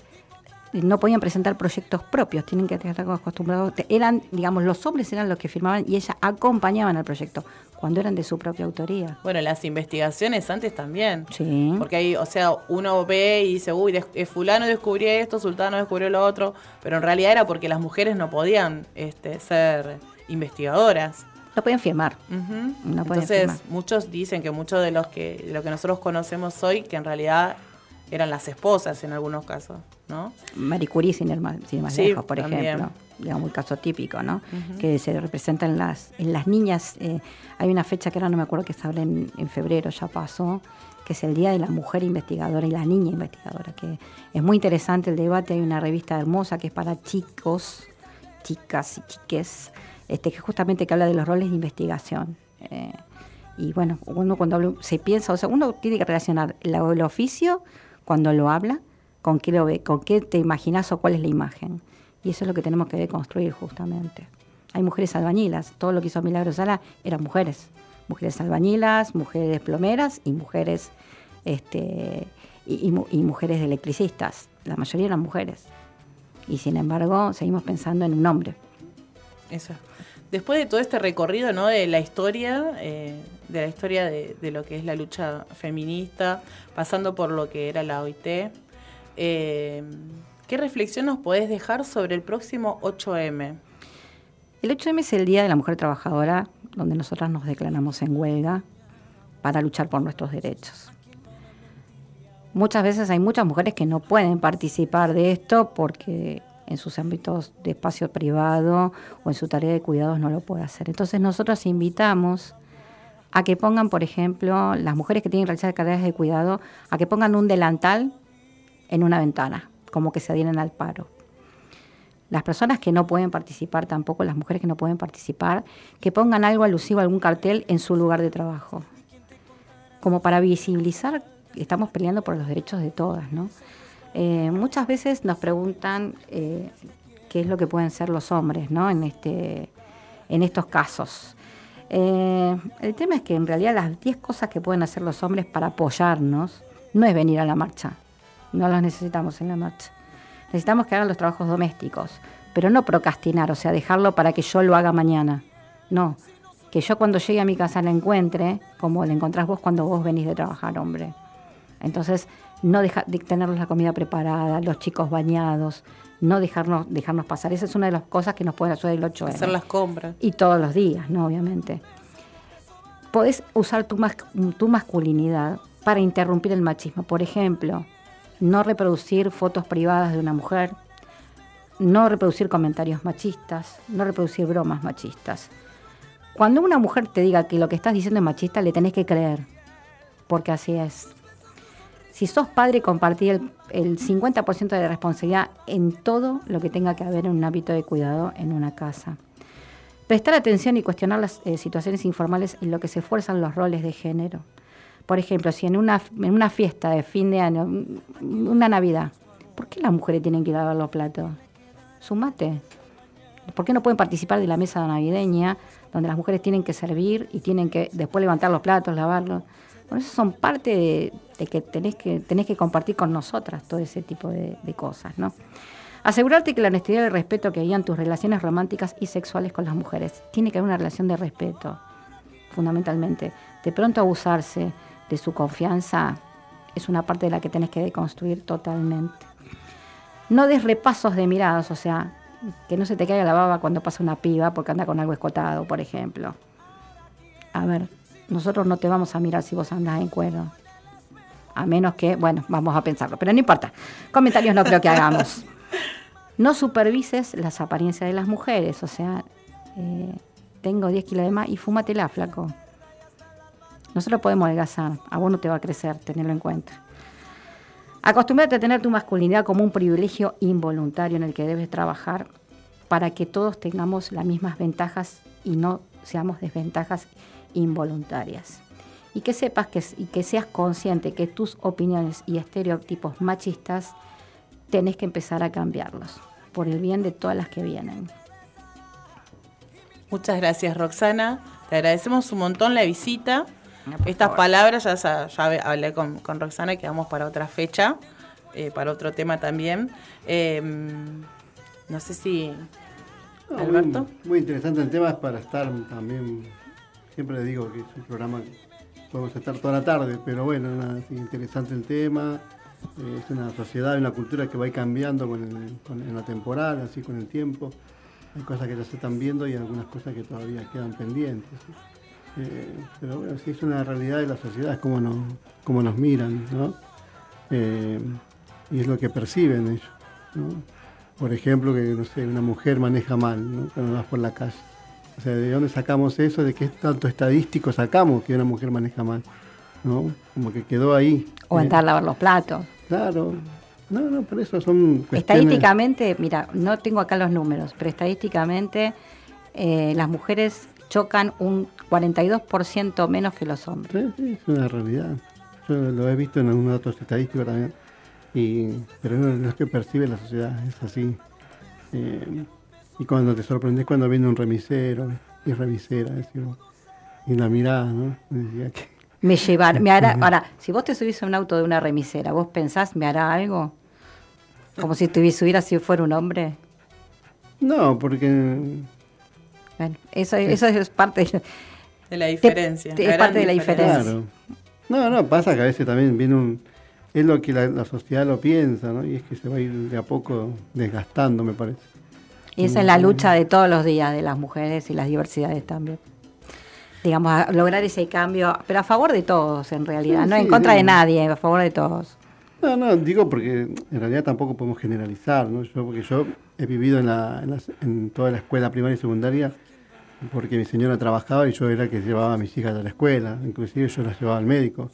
no podían presentar proyectos propios, tienen que estar acostumbrados. Eran, digamos, los hombres eran los que firmaban y ellas acompañaban al proyecto cuando eran de su propia autoría. Bueno, las investigaciones antes también. Sí. Porque ahí, o sea, uno ve y dice, uy, eh, fulano descubrió esto, sultano descubrió lo otro, pero en realidad era porque las mujeres no podían este, ser investigadoras. No podían firmar. Ujú. No podían Entonces, firmar. muchos dicen que muchos de los que de lo que nosotros conocemos hoy, que en realidad eran las esposas en algunos casos, ¿no? Marie Curie, sin ir más, sin ir más Sí, lejos, por también. ejemplo, digamos, el caso típico, ¿no? Que se representa en las, en las niñas. eh, hay una fecha que ahora no me acuerdo que se habla en, en febrero, ya pasó, que es el Día de la Mujer Investigadora y la Niña Investigadora, que es muy interesante el debate. Hay una revista hermosa que es para chicos, chicas y chiques, este, que justamente que habla de los roles de investigación. Eh, y bueno, uno cuando habla, se piensa, o sea, uno tiene que relacionar la- el oficio cuando lo habla, con qué lo ve, con qué te imaginas o cuál es la imagen. Y eso es lo que tenemos que construir justamente. Hay mujeres albañilas, todo lo que hizo Milagros Sala eran mujeres. Mujeres albañilas, mujeres plomeras y mujeres este, y, y y mujeres electricistas. La mayoría eran mujeres. Y sin embargo, seguimos pensando en un hombre. Eso. Después de todo este recorrido, ¿no? De la historia, eh, de la historia de, lo que es la lucha feminista, pasando por lo que era la OIT, eh, ¿qué reflexión nos podés dejar sobre el próximo 8M? El 8M es el Día de la Mujer Trabajadora, donde nosotras nos declaramos en huelga para luchar por nuestros derechos. Muchas veces hay muchas mujeres que no pueden participar de esto porque en sus ámbitos de espacio privado o en su tarea de cuidados no lo puede hacer. Entonces nosotros invitamos a que pongan, por ejemplo, las mujeres que tienen que realizar tareas de cuidado, a que pongan un delantal en una ventana, como que se adhieren al paro las personas que no pueden participar tampoco, las mujeres que no pueden participar, que pongan algo alusivo, algún cartel en su lugar de trabajo, como para visibilizar estamos peleando por los derechos de todas, ¿no? Eh, muchas veces nos preguntan eh, qué es lo que pueden ser los hombres, ¿no? En este, en estos casos. Eh, el tema es que en realidad las 10 cosas que pueden hacer los hombres para apoyarnos no es venir a la marcha, no los necesitamos en la marcha. Necesitamos que hagan los trabajos domésticos, pero no procrastinar, o sea, dejarlo para que yo lo haga mañana. No, que yo cuando llegue a mi casa la encuentre como la encontrás vos cuando vos venís de trabajar, hombre. Entonces, no deja, de tenerlos la comida preparada, los chicos bañados, no dejarnos, dejarnos pasar. Esa es una de las cosas que nos pueden ayudar el 8 Hacer las compras. Y todos los días, ¿no? Obviamente. Podés usar tu, mas- tu masculinidad para interrumpir el machismo. Por ejemplo, no reproducir fotos privadas de una mujer, no reproducir comentarios machistas, no reproducir bromas machistas. Cuando una mujer te diga que lo que estás diciendo es machista, le tenés que creer, porque así es. Si sos padre, compartí el, el 50% de responsabilidad en todo lo que tenga que haber en un hábito de cuidado en una casa. Prestar atención y cuestionar las eh, situaciones informales en lo que se esfuerzan los roles de género. Por ejemplo, si en una, en una fiesta de fin de año, mm, una Navidad, ¿por qué las mujeres tienen que lavar los platos? Sumate. ¿Por qué no pueden participar de la mesa navideña, donde las mujeres tienen que servir y tienen que después levantar los platos, lavarlos? Bueno, son parte de, que tenés que tenés que compartir con nosotras todo ese tipo de, de cosas, ¿no? Asegurarte que la honestidad y el respeto que guían tus relaciones románticas y sexuales con las mujeres. Tiene que haber una relación de respeto, fundamentalmente. De pronto abusarse de su confianza es una parte de la que tenés que deconstruir totalmente. No des repasos de miradas, o sea, que no se te caiga la baba cuando pasa una piba porque anda con algo escotado, por ejemplo. A ver, nosotros no te vamos a mirar si vos andás en cuero. A menos que, bueno, vamos a pensarlo, pero no importa. Comentarios no creo que hagamos. No supervises las apariencias de las mujeres, o sea, eh, tengo 10 kilos de más y fúmatela, flaco. Nosotros podemos adelgazar, a vos no te va a crecer, tenerlo en cuenta. Acostúmbrate a tener tu masculinidad como un privilegio involuntario en el que debes trabajar para que todos tengamos las mismas ventajas y no seamos desventajas involuntarias. Y que sepas que, y que seas consciente que tus opiniones y estereotipos machistas tenés que empezar a cambiarlos por el bien de todas las que vienen. Muchas gracias, Roxana. Te agradecemos un montón la visita. Estas palabras ya, ya hablé con, con Roxana y quedamos para otra fecha, eh, para otro tema también. Eh, no sé si. No, Alberto. Muy, muy interesante el tema, es para estar también, siempre le digo que es un programa que podemos estar toda la tarde, pero bueno, sí, interesante el tema, eh, es una sociedad, una cultura que va cambiando con en la temporal, así con el tiempo, hay cosas que ya se están viendo y algunas cosas que todavía quedan pendientes. Eh, pero bueno, sí es una realidad de la sociedad, es como nos, cómo nos miran, ¿no? Eh, y es lo que perciben ellos. Por ejemplo, que no sé, una mujer maneja mal, ¿no? Cuando vas por la calle. O sea, ¿de dónde sacamos eso? ¿De qué tanto estadístico sacamos que una mujer maneja mal? ¿No? Como que quedó ahí. O Eh, entrar a lavar los platos. Claro. No, no, por eso son cuestiones... Estadísticamente, mira, no tengo acá los números, pero estadísticamente eh, las mujeres chocan un 42% menos que los hombres. Sí, sí, es una realidad. Yo lo he visto en algunos datos estadísticos también. Y, pero no es lo que percibe la sociedad, es así. Eh, y cuando te sorprendes cuando viene un remisero y remisera, decir, y la mirada, ¿no? Decía que, Me llevar, me hará, ahora, si vos te subís a un auto de una remisera, ¿vos pensás, me hará algo? Como si te subiera si fuera un hombre. no, porque Bueno, eso, eso es parte de, De la diferencia. te- es parte de la diferencia. Claro. No, no, pasa que a veces también viene un... Es lo que la, la sociedad lo piensa, ¿no? Y es que se va a ir de a poco desgastando, me parece. Y esa es la lucha de todos los días de las mujeres y las diversidades también. Digamos, a lograr ese cambio, pero a favor de todos en realidad, Sí, no en contra sí. de nadie, a favor de todos. No, no, digo porque en realidad tampoco podemos generalizar, ¿no? Yo, porque yo he vivido en, la, en, en toda la escuela primaria y secundaria porque mi señora trabajaba y yo era el que llevaba a mis hijas a la escuela, inclusive yo las llevaba al médico.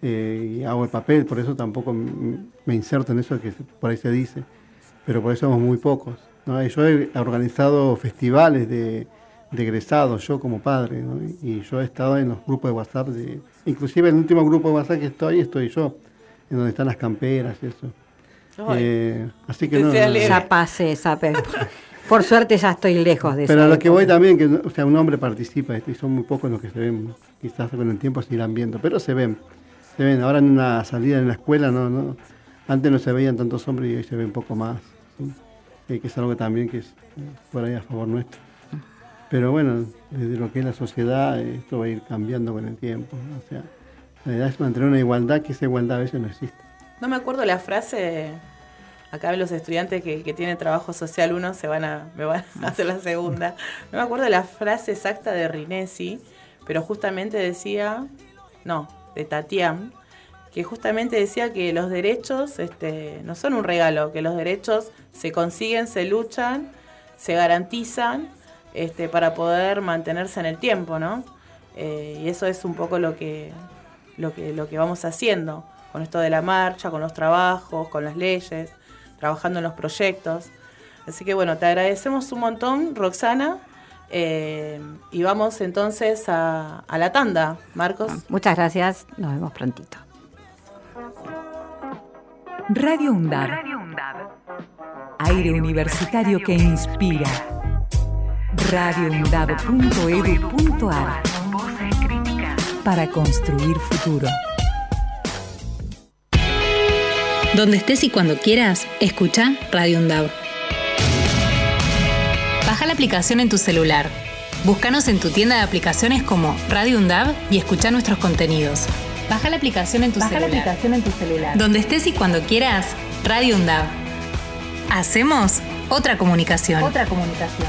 Eh, y hago el papel, por eso tampoco me inserto en eso que por ahí se dice, pero por eso somos muy pocos. Yo he organizado festivales de, de egresados, yo como padre, ¿no? y yo he estado en los grupos de WhatsApp, de, inclusive en el último grupo de WhatsApp que estoy, estoy yo, en donde están las camperas y eso. Eh, así que no. Ya pasé esa, por suerte ya estoy lejos de eso. pero a lo que voy también, que o sea, un hombre participa y son muy pocos los que se ven, quizás con el tiempo se irán viendo, pero se ven, se ven. Ahora en una salida en la escuela, no, no, antes no se veían tantos hombres y hoy se ven un poco más, ¿sí? Eh, que es algo también que es por ahí a favor nuestro. Pero bueno, desde lo que es la sociedad, esto va a ir cambiando con el tiempo, ¿no? o sea, la idea es mantener una igualdad, que esa igualdad a veces no existe. No me acuerdo la frase. Acá los estudiantes que, que tienen trabajo social uno se van a, me van a hacer la segunda. No me acuerdo la frase exacta de Rinesi, pero justamente decía, no, de Tatián, que justamente decía que los derechos este, no son un regalo, que los derechos se consiguen, se luchan, se garantizan este, para poder mantenerse en el tiempo, ¿no? Eh, y eso es un poco lo que, lo que, lo que vamos haciendo con esto de la marcha, con los trabajos, con las leyes, trabajando en los proyectos. Así que bueno, te agradecemos un montón, Roxana. eh, y vamos entonces a, a la tanda, Marcos. Muchas gracias, nos vemos prontito. Radio UNDAB. Aire universitario que inspira. radioundab.edu.ar Para construir futuro. Donde estés y cuando quieras, escucha Radio Undab. Baja la aplicación en tu celular. Búscanos en tu tienda de aplicaciones como Radio Undab y escucha nuestros contenidos. Baja la aplicación en tu Baja la celular. aplicación en tu celular. Donde estés y cuando quieras, Radio Undab. Hacemos otra comunicación. Otra comunicación.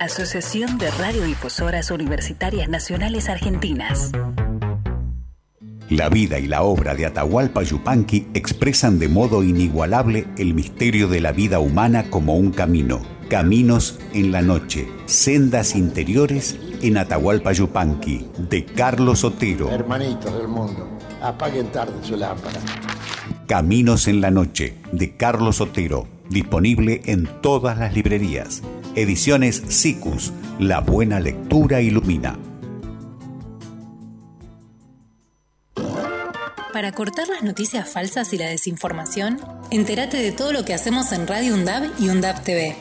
Asociación de Radiodifusoras Universitarias Nacionales Argentinas. La vida y la obra de Atahualpa Yupanqui expresan de modo inigualable el misterio de la vida humana como un camino. Caminos en la noche, sendas interiores en Atahualpa Yupanqui, de Carlos Otero. Hermanitos del mundo, apaguen tarde su lámpara. Caminos en la noche, de Carlos Otero, disponible en todas las librerías. Ediciones SICUS, la buena lectura ilumina. Para cortar las noticias falsas y la desinformación, entérate de todo lo que hacemos en Radio UNDAB y UNDAB TV.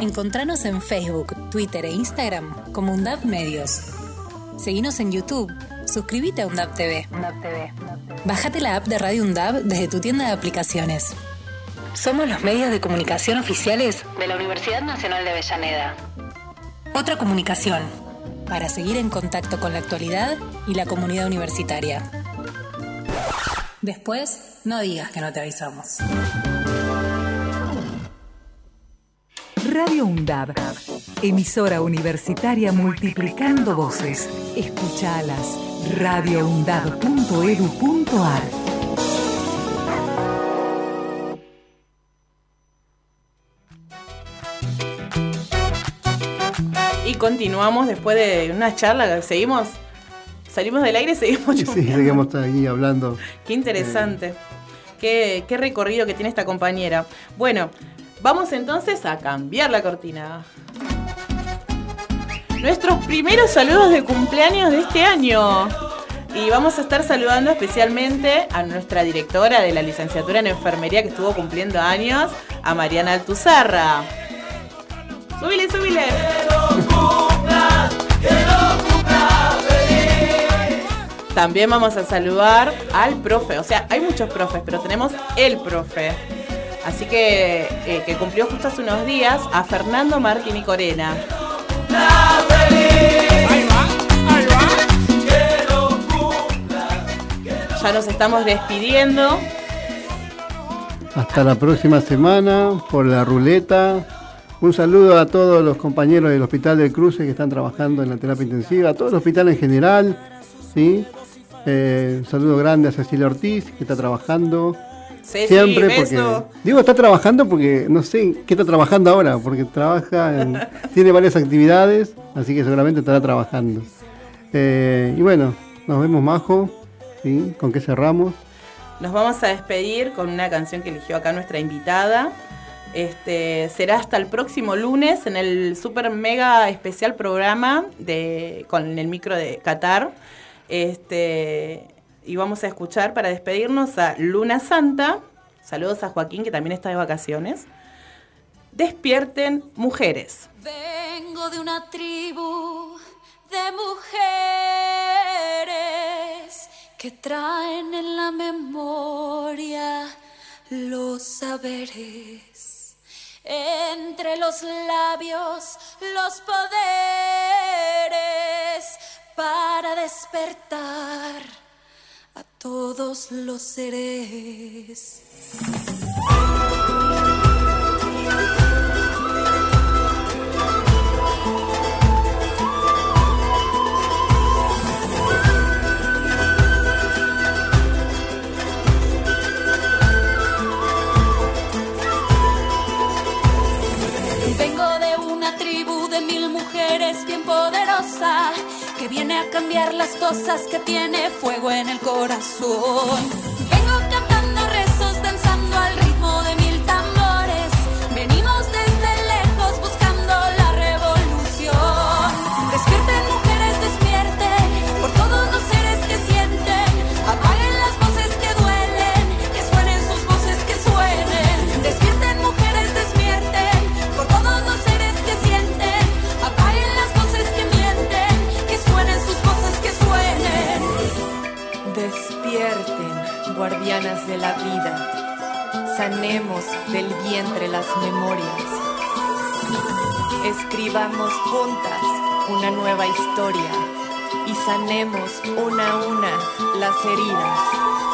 Encontranos en Facebook, Twitter e Instagram como UNDAB Medios. Seguinos en YouTube. Suscríbete a UNDAB TV. Bájate la app de Radio UNDAB desde tu tienda de aplicaciones. Somos los medios de comunicación oficiales de la Universidad Nacional de Avellaneda. Otra comunicación, para seguir en contacto con la actualidad y la comunidad universitaria. Después, no digas que no te avisamos. Radio UNDAB, emisora universitaria multiplicando voces. Escuchalas. radioundab.edu.ar Y continuamos después de una charla, seguimos, salimos del aire y seguimos Sí, chusmeando. seguimos ahí hablando. Qué interesante. Qué, qué recorrido que tiene esta compañera. Bueno, vamos entonces a cambiar la cortina. Nuestros primeros saludos de cumpleaños de este año. Y vamos a estar saludando especialmente a nuestra directora de la licenciatura en enfermería que estuvo cumpliendo años, a Mariana Altuzarra. Súbile, súbile. También vamos a saludar al profe. O sea, hay muchos profes, pero tenemos el profe. Así que, eh, que cumplió justo hace unos días, a Fernando Martini Corena. Ya nos estamos despidiendo. Hasta la próxima semana por la ruleta. Un saludo a todos los compañeros del Hospital del Cruce que están trabajando en la terapia intensiva, a todo el hospital en general. ¿sí? Eh, un saludo grande a Cecilia Ortiz que está trabajando. Ceci, siempre beso. porque digo está trabajando porque no sé qué está trabajando ahora porque trabaja en- tiene varias actividades así que seguramente estará trabajando Eh, y bueno nos vemos majo ¿sí? con qué cerramos Nos vamos a despedir con una canción que eligió acá nuestra invitada. Este, será hasta el próximo lunes en el super mega especial programa de, con el micro de Qatar. Este, y vamos a escuchar para despedirnos a Luna Santa. Saludos a Joaquín, que también está de vacaciones. Despierten mujeres. Vengo de una tribu de mujeres que traen en la memoria los saberes. Entre los labios, los poderes para despertar a todos los seres. Viene a cambiar las cosas que tiene fuego en el corazón. Guardianas de la vida. Sanemos del vientre las memorias. Escribamos juntas una nueva historia y sanemos una a una las heridas.